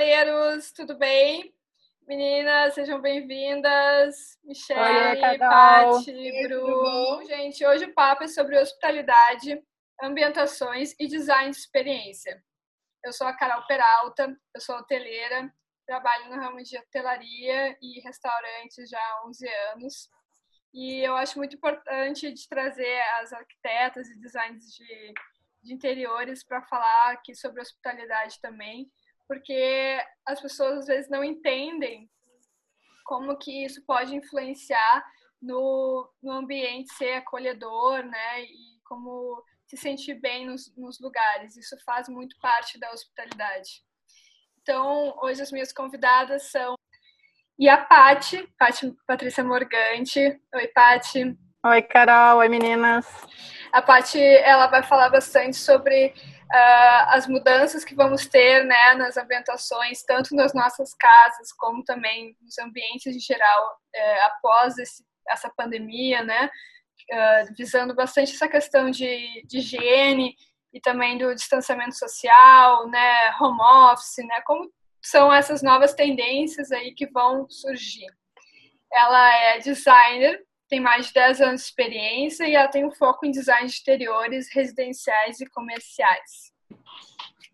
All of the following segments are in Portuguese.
hospitaleiros, tudo bem? Meninas, sejam bem-vindas. Michelle, Paty, Bruno. Gente, hoje o papo é sobre hospitalidade, ambientações e design de experiência. Eu sou a Carol Peralta, eu sou hoteleira, trabalho no ramo de hotelaria e restaurantes já há 11 anos. E eu acho muito importante de trazer as arquitetas e designers de, de interiores para falar aqui sobre hospitalidade também, porque as pessoas às vezes não entendem como que isso pode influenciar no, no ambiente ser acolhedor, né? E como se sentir bem nos, nos lugares. Isso faz muito parte da hospitalidade. Então, hoje as minhas convidadas são e a Pati, Pati Patrícia Morgante. Oi, Pati. Oi, Carol. Oi, meninas. A Pati, ela vai falar bastante sobre uh, as mudanças que vamos ter né, nas ambientações, tanto nas nossas casas, como também nos ambientes em geral, uh, após esse, essa pandemia, né, uh, visando bastante essa questão de, de higiene e também do distanciamento social, né, home office, né, como são essas novas tendências aí que vão surgir. Ela é designer tem mais de 10 anos de experiência e ela tem um foco em design de exteriores, residenciais e comerciais.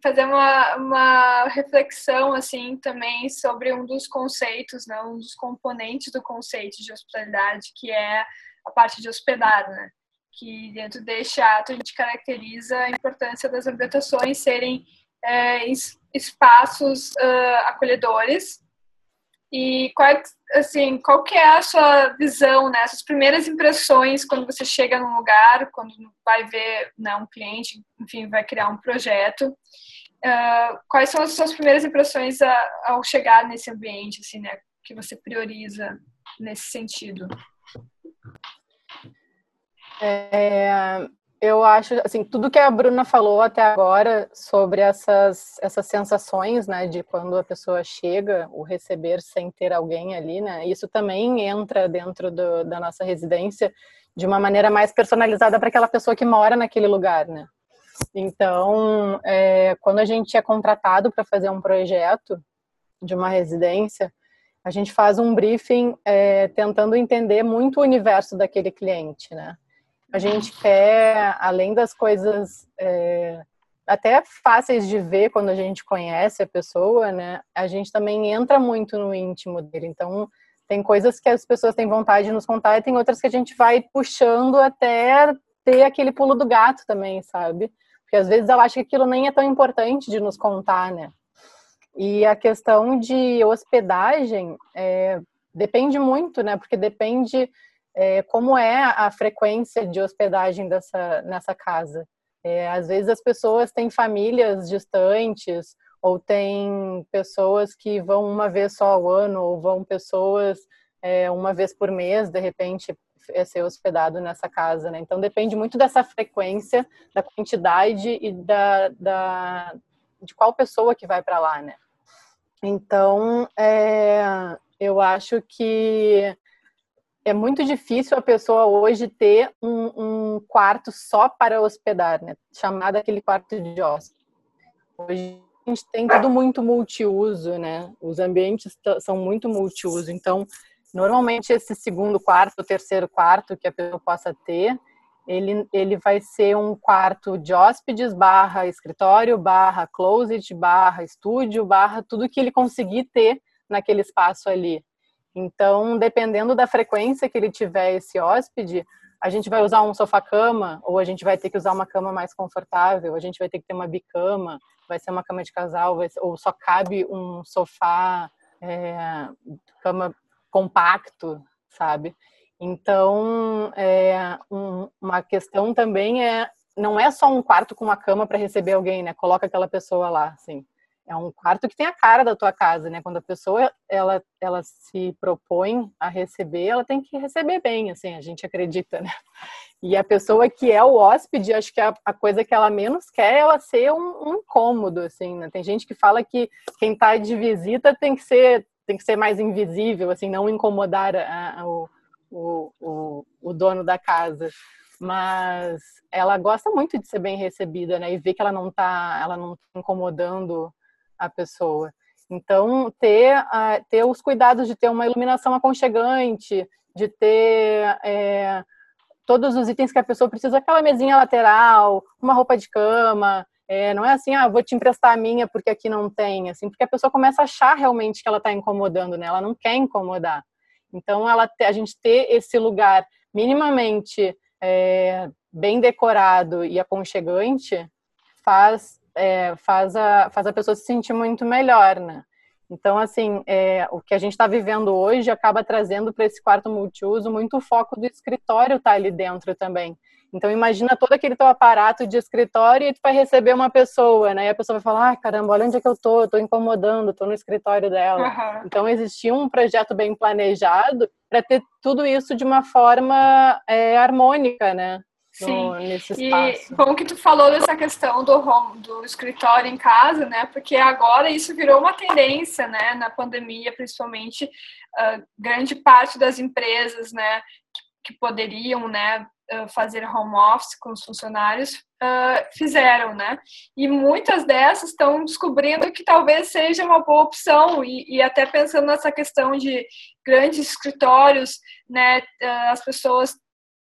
Fazer uma, uma reflexão assim também sobre um dos conceitos, né, um dos componentes do conceito de hospitalidade, que é a parte de hospedar, né? que dentro deste ato a gente caracteriza a importância das ambientações serem é, espaços uh, acolhedores e qual, é, assim, qual que é a sua visão, né? Essas primeiras impressões quando você chega num lugar, quando vai ver né, um cliente, enfim, vai criar um projeto. Uh, quais são as suas primeiras impressões a, ao chegar nesse ambiente, assim, né? Que você prioriza nesse sentido? É, eu acho, assim, tudo que a Bruna falou até agora sobre essas, essas sensações, né, de quando a pessoa chega, o receber sem ter alguém ali, né, isso também entra dentro do, da nossa residência de uma maneira mais personalizada para aquela pessoa que mora naquele lugar, né. Então, é, quando a gente é contratado para fazer um projeto de uma residência, a gente faz um briefing é, tentando entender muito o universo daquele cliente, né a gente quer, além das coisas é, até fáceis de ver quando a gente conhece a pessoa, né? A gente também entra muito no íntimo dele. Então, tem coisas que as pessoas têm vontade de nos contar e tem outras que a gente vai puxando até ter aquele pulo do gato também, sabe? Porque às vezes ela acha que aquilo nem é tão importante de nos contar, né? E a questão de hospedagem é, depende muito, né? Porque depende é, como é a frequência de hospedagem dessa, nessa casa. É, às vezes as pessoas têm famílias distantes, ou tem pessoas que vão uma vez só ao ano, ou vão pessoas é, uma vez por mês, de repente, é ser hospedado nessa casa, né? Então depende muito dessa frequência, da quantidade e da, da de qual pessoa que vai para lá, né? Então, é, eu acho que é muito difícil a pessoa hoje ter um, um, quarto só para hospedar, né? Chamado aquele quarto de hóspede. Hoje a gente tem tudo muito multiuso, né? Os ambientes são muito multiuso. Então, normalmente esse segundo quarto, terceiro quarto que a pessoa possa ter, ele, ele vai ser um quarto de hóspedes barra escritório, barra closet, barra estúdio, barra tudo que ele conseguir ter naquele espaço ali. Então, dependendo da frequência que ele tiver esse hóspede, a gente vai usar um sofá-cama, ou a gente vai ter que usar uma cama mais confortável, a gente vai ter que ter uma bicama, vai ser uma cama de casal, ser, ou só cabe um sofá, é, cama compacto, sabe? Então, é, um, uma questão também é, não é só um quarto com uma cama para receber alguém, né? Coloca aquela pessoa lá, assim é um quarto que tem a cara da tua casa, né? Quando a pessoa ela, ela se propõe a receber, ela tem que receber bem, assim, a gente acredita, né? E a pessoa que é o hóspede, acho que a, a coisa que ela menos quer é ela ser um, um incômodo, assim, né? Tem gente que fala que quem está de visita tem que ser tem que ser mais invisível, assim, não incomodar a, a, o, o, o dono da casa mas ela gosta muito de ser bem recebida, né? E ver que ela não está ela não tá incomodando a pessoa. Então, ter, ter os cuidados de ter uma iluminação aconchegante, de ter é, todos os itens que a pessoa precisa, aquela mesinha lateral, uma roupa de cama, é, não é assim, ah, vou te emprestar a minha porque aqui não tem, assim, porque a pessoa começa a achar realmente que ela está incomodando, né? Ela não quer incomodar. Então, ela, a gente ter esse lugar minimamente é, bem decorado e aconchegante faz, é, faz, a, faz a pessoa se sentir muito melhor, né? Então, assim, é, o que a gente está vivendo hoje acaba trazendo para esse quarto multiuso muito foco do escritório estar tá ali dentro também. Então imagina todo aquele teu aparato de escritório e tu vai receber uma pessoa, né? E a pessoa vai falar, ah, caramba, olha onde é que eu tô, eu tô incomodando, tô no escritório dela. Uhum. Então existia um projeto bem planejado para ter tudo isso de uma forma é, harmônica, né? Sim. nesse espaço. E bom que tu falou dessa questão do home, do escritório em casa, né? Porque agora isso virou uma tendência, né? Na pandemia, principalmente, uh, grande parte das empresas, né? Que, que poderiam, né? fazer home office com os funcionários uh, fizeram, né? E muitas dessas estão descobrindo que talvez seja uma boa opção e, e até pensando nessa questão de grandes escritórios, né? Uh, as pessoas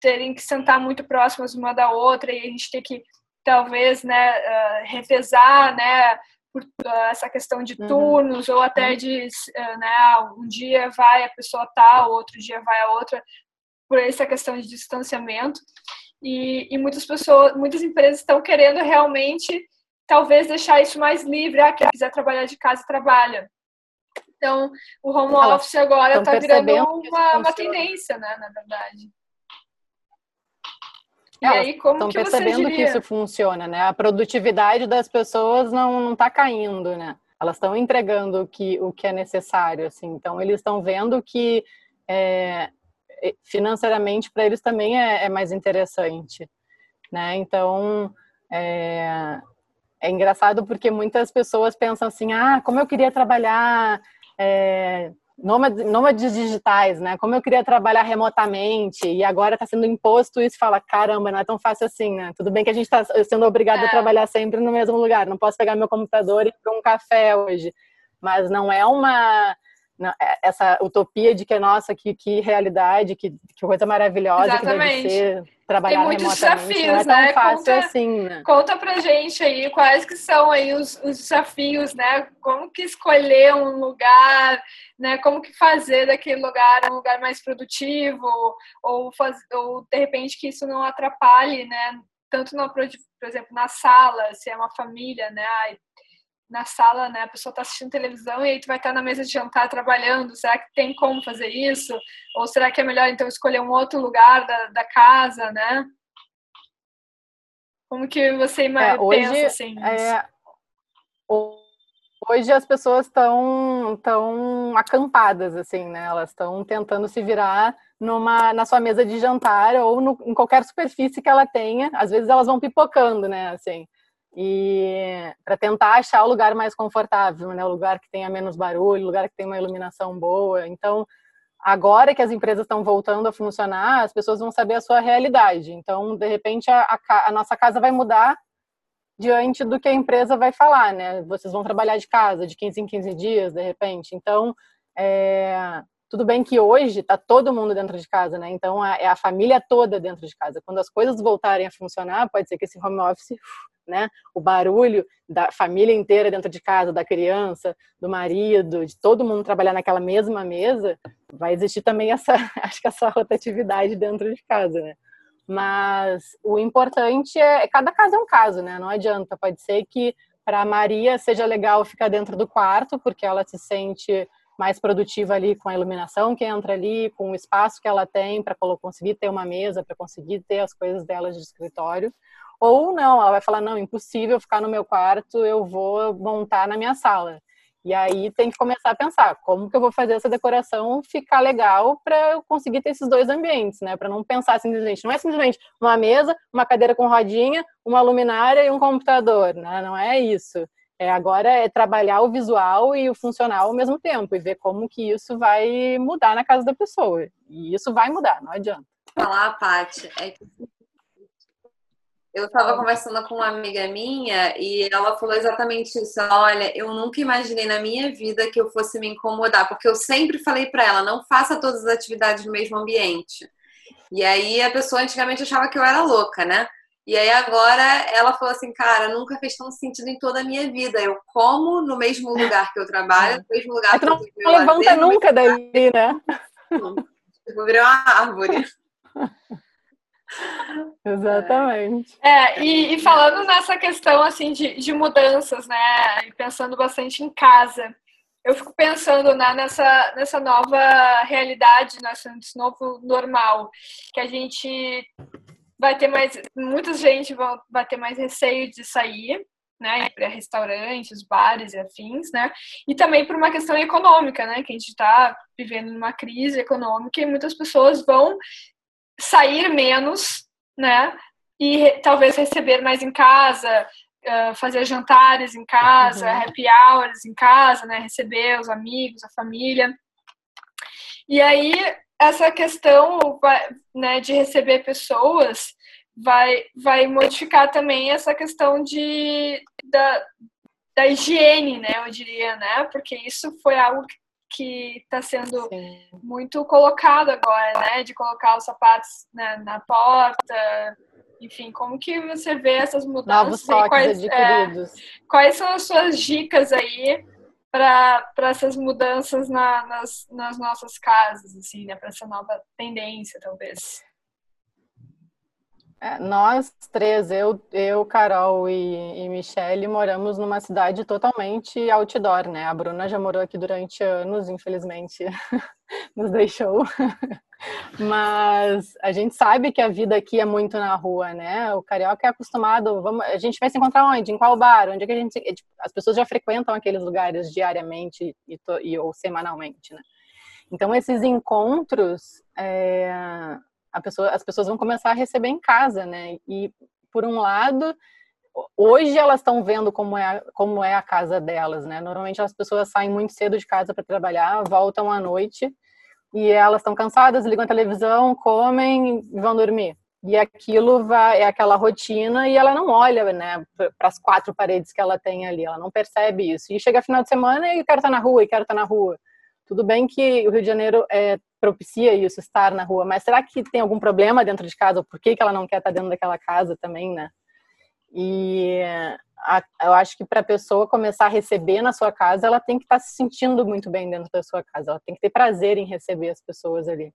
terem que sentar muito próximas uma da outra e a gente ter que talvez, né? Uh, revezar, né? Por, essa questão de uhum. turnos uhum. ou até uhum. de né, um dia vai a pessoa tal, outro dia vai a outra por essa questão de distanciamento. E, e muitas pessoas, muitas empresas estão querendo realmente, talvez, deixar isso mais livre. Ah, quem quiser trabalhar de casa, trabalha. Então, o home office agora está virando uma, uma tendência, né, na verdade. E Elas aí, como estão que percebendo que isso funciona, né? A produtividade das pessoas não está caindo, né? Elas estão entregando o que, o que é necessário, assim. Então, eles estão vendo que é, financeiramente para eles também é, é, mais interessante, né? Então é, é, engraçado porque muitas pessoas pensam assim, ah, como eu queria trabalhar é, nômades, nômades digitais, né? Como eu queria trabalhar remotamente e agora está sendo imposto isso, fala, caramba, não é tão fácil assim, né? Tudo bem que a gente está sendo obrigado é. a trabalhar sempre no mesmo lugar, não posso pegar meu computador e ir para um café hoje, mas não é uma essa utopia de que, nossa, que, que realidade, que, que coisa maravilhosa Exatamente. que deve ser trabalhar Tem muitos desafios, não é tão né? fácil conta, assim, né? Conta pra gente aí quais que são aí os, os desafios, né? Como que escolher um lugar, né? Como que fazer daquele lugar um lugar mais produtivo ou, faz, ou de repente que isso não atrapalhe, né? Tanto, no, por exemplo, na sala, se é uma família, né? Na sala, né? A pessoa está assistindo televisão e aí tu vai estar tá na mesa de jantar trabalhando. Será que tem como fazer isso? Ou será que é melhor então escolher um outro lugar da, da casa, né? Como que você é, hoje, pensa assim? É, hoje as pessoas estão tão acampadas, assim, né? Elas estão tentando se virar numa, na sua mesa de jantar ou no, em qualquer superfície que ela tenha. Às vezes elas vão pipocando, né? Assim, e para tentar achar o lugar mais confortável, né? O lugar que tenha menos barulho, o lugar que tenha uma iluminação boa. Então, agora que as empresas estão voltando a funcionar, as pessoas vão saber a sua realidade. Então, de repente, a, a, a nossa casa vai mudar diante do que a empresa vai falar, né? Vocês vão trabalhar de casa de 15 em 15 dias, de repente. Então, é, tudo bem que hoje está todo mundo dentro de casa, né? Então é a família toda dentro de casa. Quando as coisas voltarem a funcionar, pode ser que esse home office né? O barulho da família inteira dentro de casa, da criança, do marido, de todo mundo trabalhar naquela mesma mesa, vai existir também essa, acho que essa rotatividade dentro de casa, né? Mas o importante é, cada caso é um caso, né? Não adianta, pode ser que para Maria seja legal ficar dentro do quarto, porque ela se sente mais produtiva ali com a iluminação que entra ali, com o espaço que ela tem para conseguir ter uma mesa, para conseguir ter as coisas dela de escritório. Ou não, ela vai falar: não, impossível ficar no meu quarto, eu vou montar na minha sala. E aí tem que começar a pensar como que eu vou fazer essa decoração ficar legal para eu conseguir ter esses dois ambientes, né? Para não pensar simplesmente, não é simplesmente uma mesa, uma cadeira com rodinha, uma luminária e um computador, né? Não é isso. É, agora é trabalhar o visual e o funcional ao mesmo tempo e ver como que isso vai mudar na casa da pessoa. E isso vai mudar, não adianta. Falar, Paty, é que Eu estava conversando com uma amiga minha e ela falou exatamente isso. Olha, eu nunca imaginei na minha vida que eu fosse me incomodar, porque eu sempre falei para ela, não faça todas as atividades no mesmo ambiente. E aí a pessoa antigamente achava que eu era louca, né? E aí agora ela falou assim, cara, nunca fez tanto sentido em toda a minha vida. Eu como no mesmo lugar que eu trabalho, no mesmo lugar é que, que eu não levanta lazer, nunca daí, né? Eu vou virar uma árvore. Exatamente. É, e, e, falando nessa questão assim de, de mudanças, né? E pensando bastante em casa, eu fico pensando né, nessa, nessa nova realidade, nesse novo normal, que a gente vai ter mais. Muita gente vai ter mais receio de sair, né, para restaurantes, bares e afins, né, e também por uma questão econômica, né, que a gente está vivendo numa crise econômica e muitas pessoas vão sair menos, né, e talvez receber mais em casa, fazer jantares em casa, uhum. happy hours em casa, né, receber os amigos, a família. E aí essa questão né, de receber pessoas vai, vai modificar também essa questão de, da, da higiene, né, eu diria, né, porque isso foi algo que está sendo Sim. muito colocado agora, né, de colocar os sapatos né, na porta, enfim, como que você vê essas mudanças? Novos quais, é, quais são as suas dicas aí para essas mudanças na, nas, nas nossas casas, assim, né, para essa nova tendência, talvez? É, nós três, eu, eu Carol e, e Michele, moramos numa cidade totalmente outdoor, né? A Bruna já morou aqui durante anos, infelizmente nos deixou. Mas a gente sabe que a vida aqui é muito na rua, né? O carioca é acostumado. Vamos, a gente vai se encontrar onde? Em qual bar? Onde é que a gente? É, tipo, as pessoas já frequentam aqueles lugares diariamente e, e ou semanalmente, né? Então esses encontros é, pessoa, as pessoas vão começar a receber em casa, né? E por um lado, hoje elas estão vendo como é, como é a casa delas, né? Normalmente as pessoas saem muito cedo de casa para trabalhar, voltam à noite e elas estão cansadas, ligam a televisão, comem e vão dormir. E aquilo vai, é aquela rotina e ela não olha, né, para as quatro paredes que ela tem ali, ela não percebe isso. E chega final de semana e quero estar na rua, e quero estar na rua. Tudo bem que o Rio de Janeiro é, propicia isso, estar na rua, mas será que tem algum problema dentro de casa? Ou por que, que ela não quer estar dentro daquela casa também, né? E a, eu acho que para a pessoa começar a receber na sua casa, ela tem que estar se sentindo muito bem dentro da sua casa, ela tem que ter prazer em receber as pessoas ali.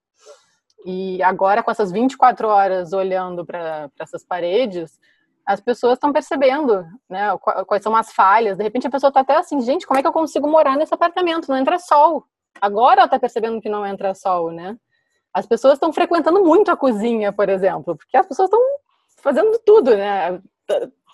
E agora, com essas 24 horas olhando para essas paredes, as pessoas estão percebendo, né, quais são as falhas. De repente a pessoa está até assim, gente, como é que eu consigo morar nesse apartamento? Não entra sol. Agora ela está percebendo que não entra sol, né? As pessoas estão frequentando muito a cozinha, por exemplo, porque as pessoas estão fazendo tudo, né?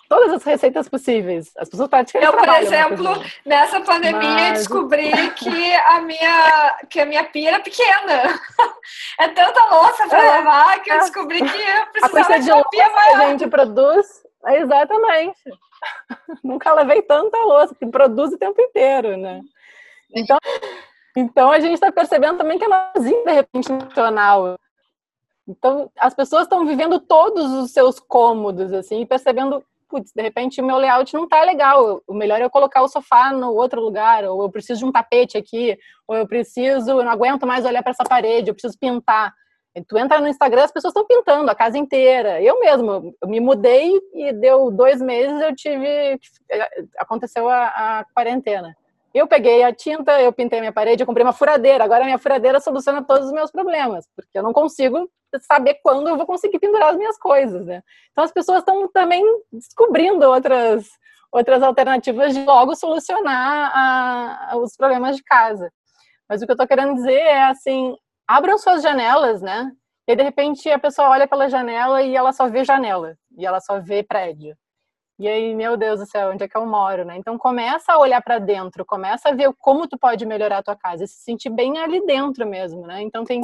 Todas as receitas possíveis. As pessoas praticamente Eu, por exemplo, nessa pandemia Mas... descobri que a minha que a minha pia era pequena. É tanta louça para é, lavar que eu é. descobri que eu precisava de uma pia maior. Que a gente produz Exatamente. Nunca levei tanta louça, que produz o tempo inteiro, né? Então, então a gente está percebendo também que é nozinho de repente funcional. Então as pessoas estão vivendo todos os seus cômodos assim, percebendo, putz, de repente o meu layout não está legal. O melhor é eu colocar o sofá no outro lugar, ou eu preciso de um tapete aqui, ou eu preciso, eu não aguento mais olhar para essa parede, eu preciso pintar. Tu entra no Instagram, as pessoas estão pintando a casa inteira. Eu mesmo, eu me mudei e deu dois meses, eu tive, aconteceu a, a quarentena. Eu peguei a tinta, eu pintei minha parede, eu comprei uma furadeira. Agora a minha furadeira soluciona todos os meus problemas, porque eu não consigo saber quando eu vou conseguir pendurar as minhas coisas, né? Então as pessoas estão também descobrindo outras outras alternativas de logo solucionar a, os problemas de casa. Mas o que eu estou querendo dizer é assim, abram suas janelas, né? E de repente a pessoa olha pela janela e ela só vê janela, e ela só vê prédio. E aí, meu Deus do céu, onde é que eu moro, né? Então começa a olhar para dentro, começa a ver como tu pode melhorar a tua casa, e se sentir bem ali dentro mesmo, né? Então tem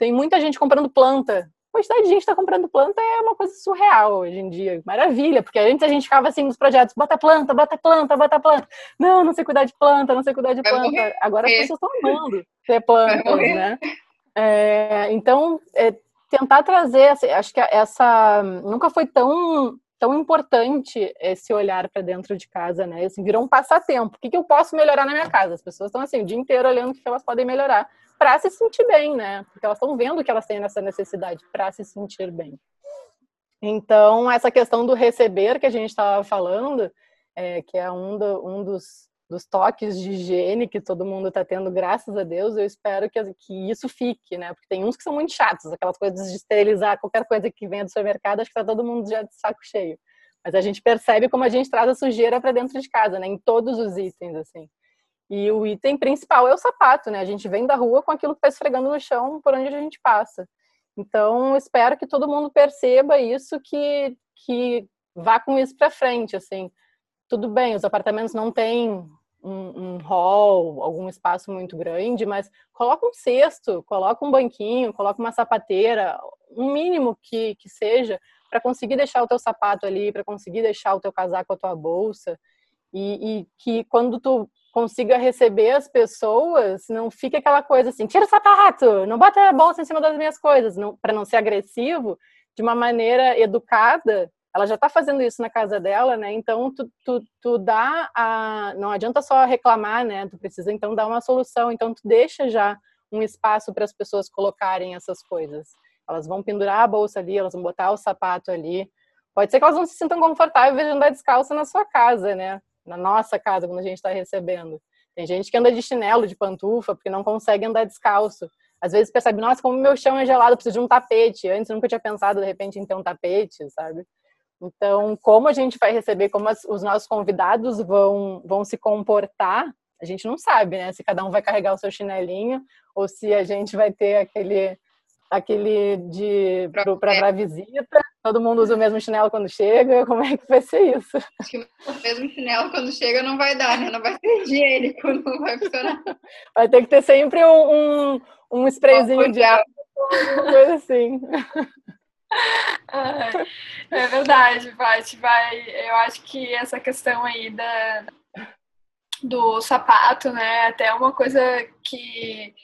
tem muita gente comprando planta. A quantidade de gente está comprando planta é uma coisa surreal hoje em dia. Maravilha, porque antes a gente ficava assim nos projetos, bota planta, bota planta, bota planta. Não, não sei cuidar de planta, não sei cuidar de planta. Agora as pessoas estão amando ter plantas, né? É, então, é, tentar trazer, acho que essa nunca foi tão tão importante esse olhar para dentro de casa, né? Assim, virou um passatempo. O que, que eu posso melhorar na minha casa? As pessoas estão assim o dia inteiro olhando o que elas podem melhorar para se sentir bem, né? Porque elas estão vendo que elas têm essa necessidade para se sentir bem. Então, essa questão do receber que a gente estava falando, é, que é um, do, um dos, dos, toques de higiene que todo mundo está tendo, graças a Deus, eu espero que, que, isso fique, né? Porque tem uns que são muito chatos, aquelas coisas de esterilizar qualquer coisa que venha do supermercado, acho que está todo mundo já de saco cheio. Mas a gente percebe como a gente traz a sujeira para dentro de casa, né? Em todos os itens, assim. E o item principal é o sapato, né? A gente vem da rua com aquilo que está esfregando no chão por onde a gente passa. Então, espero que todo mundo perceba isso, que, que vá com isso para frente, assim. Tudo bem, os apartamentos não têm um, um hall, algum espaço muito grande, mas coloca um cesto, coloca um banquinho, coloca uma sapateira, um mínimo que, que seja, para conseguir deixar o teu sapato ali, para conseguir deixar o teu casaco, a tua bolsa. E, e, que quando tu consiga receber as pessoas, não fique aquela coisa assim, tira o sapato, não bota a bolsa em cima das minhas coisas, para não ser agressivo, de uma maneira educada. Ela já está fazendo isso na casa dela, né? Então tu, tu, tu dá a, não adianta só reclamar, né? Tu precisa então dar uma solução. Então tu deixa já um espaço para as pessoas colocarem essas coisas. Elas vão pendurar a bolsa ali, elas vão botar o sapato ali. Pode ser que elas não se sintam confortáveis de andar descalça na sua casa, né? na nossa casa, quando a gente está recebendo. Tem gente que anda de chinelo, de pantufa, porque não consegue andar descalço. Às vezes percebe, nossa, como meu chão é gelado, preciso de um tapete. Antes nunca tinha pensado, de repente, em ter um tapete, sabe? Então, como a gente vai receber, como as, os nossos convidados vão, vão se comportar, a gente não sabe, né? Se cada um vai carregar o seu chinelinho ou se a gente vai ter aquele aquele de para visita, todo mundo usa o mesmo chinelo quando chega, como é que vai ser isso? Acho que o mesmo chinelo quando chega não vai dar, né? Não vai ser higiênico, não vai funcionar. Vai ter que ter sempre um, um, um sprayzinho de água, coisa assim. É verdade, Paty. Vai, eu acho que essa questão aí da, do sapato, né, até é uma coisa que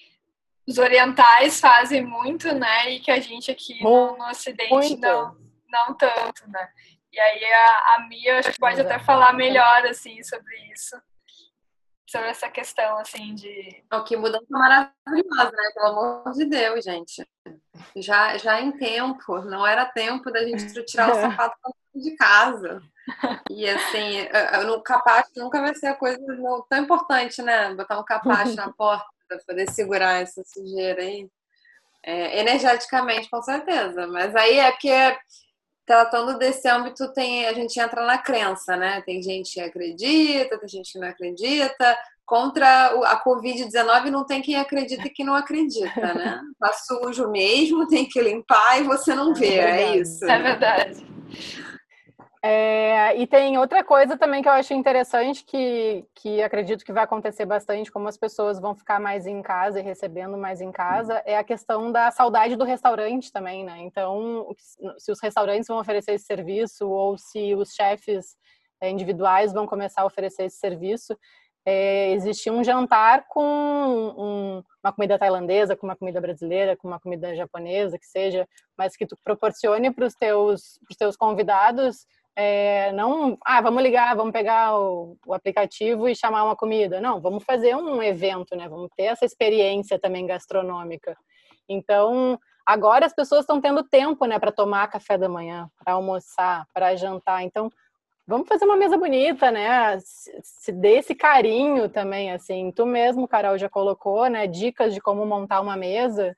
os orientais fazem muito, né? E que a gente aqui no, no Ocidente não, não tanto, né? E aí a, a Mia acho que pode até falar melhor, assim, sobre isso. Sobre essa questão, assim, de... Oh, que mudança maravilhosa, né? Pelo amor de Deus, gente. Já, já em tempo, não era tempo da gente tirar o sapato de casa. E assim, no capacho nunca vai ser a coisa tão importante, né? Botar um capacho na porta para poder segurar essa sujeira aí. É, energeticamente, com certeza. Mas aí é porque tratando desse âmbito tem a gente entra na crença, né? Tem gente que acredita, tem gente que não acredita. Contra a Covid-19 não tem quem acredita e quem não acredita, né? Tá sujo mesmo, tem que limpar e você não vê, é, é isso. É verdade. É, e tem outra coisa também que eu acho interessante, que, que acredito que vai acontecer bastante, como as pessoas vão ficar mais em casa e recebendo mais em casa, é a questão da saudade do restaurante também, né? Então, se os restaurantes vão oferecer esse serviço ou se os chefes é, individuais vão começar a oferecer esse serviço, é, existir um jantar com um, uma comida tailandesa, com uma comida brasileira, com uma comida japonesa, que seja, mas que tu proporcione para os teus, teus convidados é, não, ah, vamos ligar, vamos pegar o, o, aplicativo e chamar uma comida. Não, vamos fazer um evento, né? Vamos ter essa experiência também gastronômica. Então, agora as pessoas estão tendo tempo, né, para tomar café da manhã, para almoçar, para jantar. Então, vamos fazer uma mesa bonita, né? Se, dê esse carinho também, assim. Tu mesmo, Carol, já colocou, né, dicas de como montar uma mesa.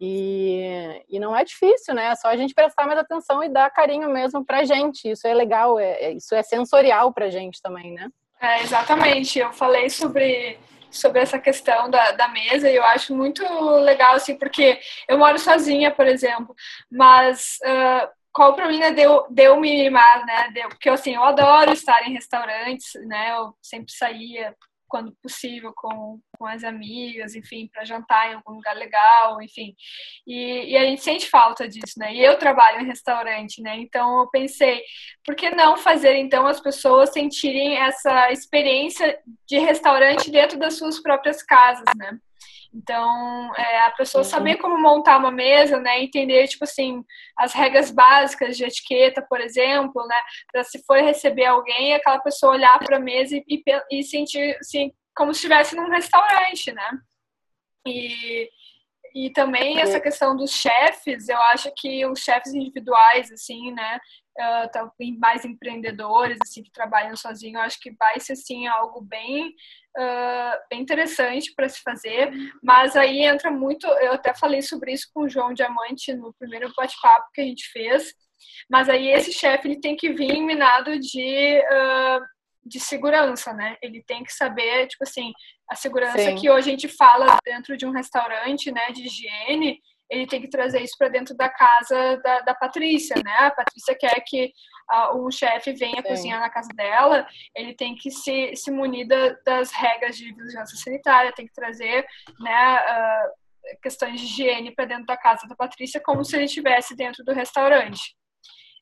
E, e não é difícil, né? É só a gente prestar mais atenção e dar carinho mesmo pra gente. Isso é legal, é, é, isso é sensorial pra gente também, né? É, exatamente. Eu falei sobre, sobre essa questão da, da mesa e eu acho muito legal, assim, porque eu moro sozinha, por exemplo, mas. Uh, qual para mim né, deu, deu me mimar, né? Deu, porque assim, eu adoro estar em restaurantes, né? Eu sempre saía quando possível, com, com as amigas, enfim, para jantar em algum lugar legal, enfim. E, e, a gente sente falta disso, né? E eu trabalho em restaurante, né? Então eu pensei, por que não fazer então as pessoas sentirem essa experiência de restaurante dentro das suas próprias casas, né? Então, é, a pessoa saber como montar uma mesa, né, entender, tipo assim, as regras básicas de etiqueta, por exemplo, né, para se for receber alguém, aquela pessoa olhar para a mesa e, e, e sentir, assim, como se estivesse num restaurante, né. E, e também essa questão dos chefes, eu acho que os chefes individuais, assim, né, uh, mais empreendedores, assim, que trabalham sozinhos, eu acho que vai ser, assim, algo bem, uh, bem interessante para se fazer, mas aí entra muito, eu até falei sobre isso com o João Diamante no primeiro bate-papo que a gente fez, mas aí esse chefe, ele tem que vir minado de... Uh, de segurança, né? Ele tem que saber, tipo assim, a segurança Sim. que hoje a gente fala dentro de um restaurante, né, de higiene, ele tem que trazer isso para dentro da casa da, da Patrícia, né? A Patrícia quer que uh, um chefe venha Sim. cozinhar na casa dela, ele tem que se, se munir da, das regras de vigilância sanitária, tem que trazer, né, uh, questões de higiene para dentro da casa da Patrícia, como se ele estivesse dentro do restaurante.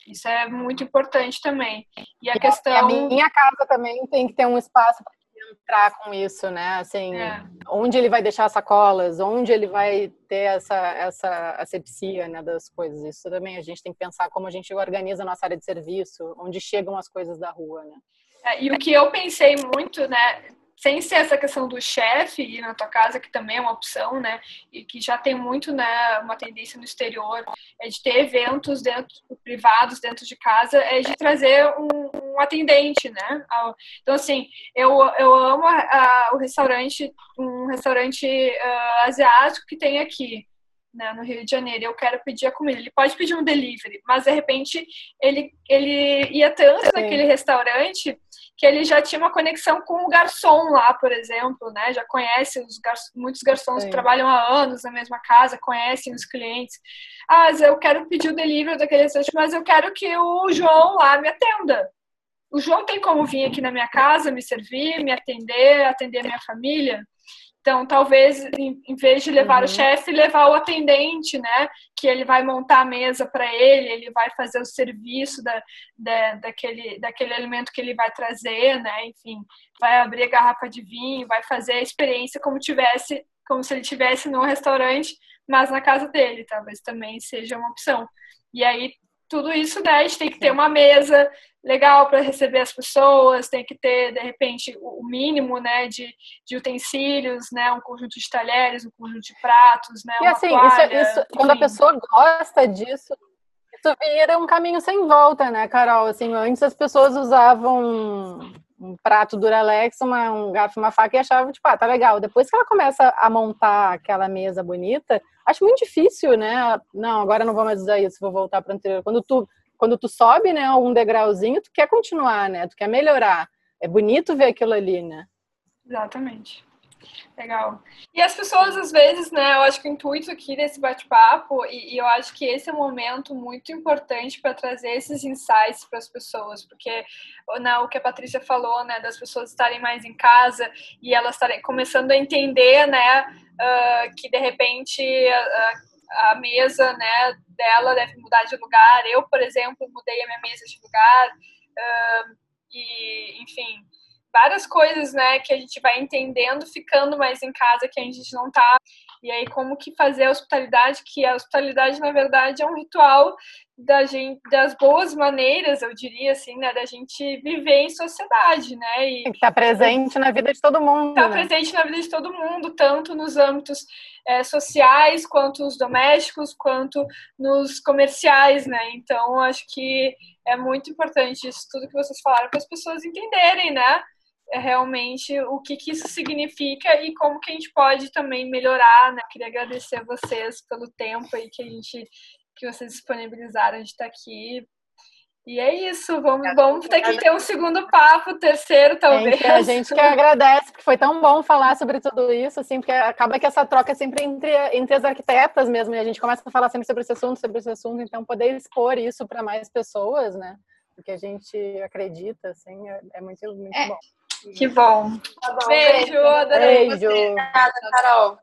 Isso é muito importante também. E a questão. a minha casa também tem que ter um espaço para entrar com isso, né? Assim, é. onde ele vai deixar sacolas, onde ele vai ter essa, essa asepsia né, das coisas. Isso também a gente tem que pensar como a gente organiza a nossa área de serviço, onde chegam as coisas da rua, né? É, e o que eu pensei muito, né, sem ser essa questão do chefe ir na tua casa, que também é uma opção, né? E que já tem muito, né, uma tendência no exterior, é de ter eventos dentro, privados dentro de casa, é de trazer um, um atendente, né? Então, assim, eu, eu amo a, a, o restaurante, um restaurante uh, asiático que tem aqui. Né, no Rio de Janeiro, eu quero pedir a comida. Ele pode pedir um delivery, mas de repente ele, ele ia tanto Sim. naquele restaurante que ele já tinha uma conexão com o garçom lá, por exemplo, né? Já conhece os gar... muitos garçons Sim. que trabalham há anos na mesma casa, conhecem os clientes. Ah, mas eu quero pedir o delivery daquele restaurante, mas eu quero que o João lá me atenda. O João tem como vir aqui na minha casa, me servir, me atender, atender a minha família? Então, talvez, em, em vez de levar uhum. o chefe, levar o atendente, né? Que ele vai montar a mesa para ele, ele vai fazer o serviço da, da, daquele, daquele alimento que ele vai trazer, né? Enfim, vai abrir a garrafa de vinho, vai fazer a experiência como tivesse, como se ele tivesse num restaurante, mas na casa dele, talvez também seja uma opção. E aí tudo isso, né, a gente tem que ter uma mesa legal para receber as pessoas, tem que ter, de repente, o mínimo, né, de, de utensílios, né, um conjunto de talheres, um conjunto de pratos, né, E assim, toalha, isso, isso quando a pessoa gosta disso, isso vira um caminho sem volta, né, Carol? Assim, antes as pessoas usavam um prato Duralex, uma, um garfo, uma faca e achava, tipo, ah, tá legal. Depois que ela começa a montar aquela mesa bonita, acho muito difícil, né? Não, agora não vou mais usar isso, vou voltar para anterior. Quando tu, quando tu sobe, né, um degrauzinho, tu quer continuar, né? Tu quer melhorar. É bonito ver aquilo ali, né? Exatamente. Legal. E as pessoas, às vezes, né, eu acho que o intuito aqui desse bate-papo, e, e, eu acho que esse é um momento muito importante para trazer esses insights para as pessoas, porque né, o que a Patrícia falou, né, das pessoas estarem mais em casa e elas estarem começando a entender, né, uh, que de repente a, mesa, né, dela deve mudar de lugar. Eu, por exemplo, mudei a minha mesa de lugar, uh, e, enfim várias coisas, né, que a gente vai entendendo ficando mais em casa que a gente não tá. E aí como que fazer a hospitalidade, que a hospitalidade na verdade é um ritual da gente, das boas maneiras, eu diria assim, né, da gente viver em sociedade, né? E tá presente na vida de todo mundo. Tá né? presente na vida de todo mundo, tanto nos âmbitos é, sociais, quanto os domésticos, quanto nos comerciais, né? Então, acho que é muito importante isso tudo que vocês falaram para as pessoas entenderem, né? É realmente o que, que isso significa e como que a gente pode também melhorar, né? Queria agradecer a vocês pelo tempo aí que a gente que vocês disponibilizaram de estar aqui. E é isso, vamos, vamos ter que ter um segundo papo, terceiro talvez. Gente, a gente que agradece, porque foi tão bom falar sobre tudo isso, assim, porque acaba que essa troca é sempre entre, entre as arquitetas mesmo, e a gente começa a falar sempre sobre esse assunto, sobre esse assunto, então poder expor isso para mais pessoas, né? Porque a gente acredita, assim, é, é muito, muito é. bom. Que bom. Tá bom. Beijo, adorei. Beijo. Obrigada, Carol.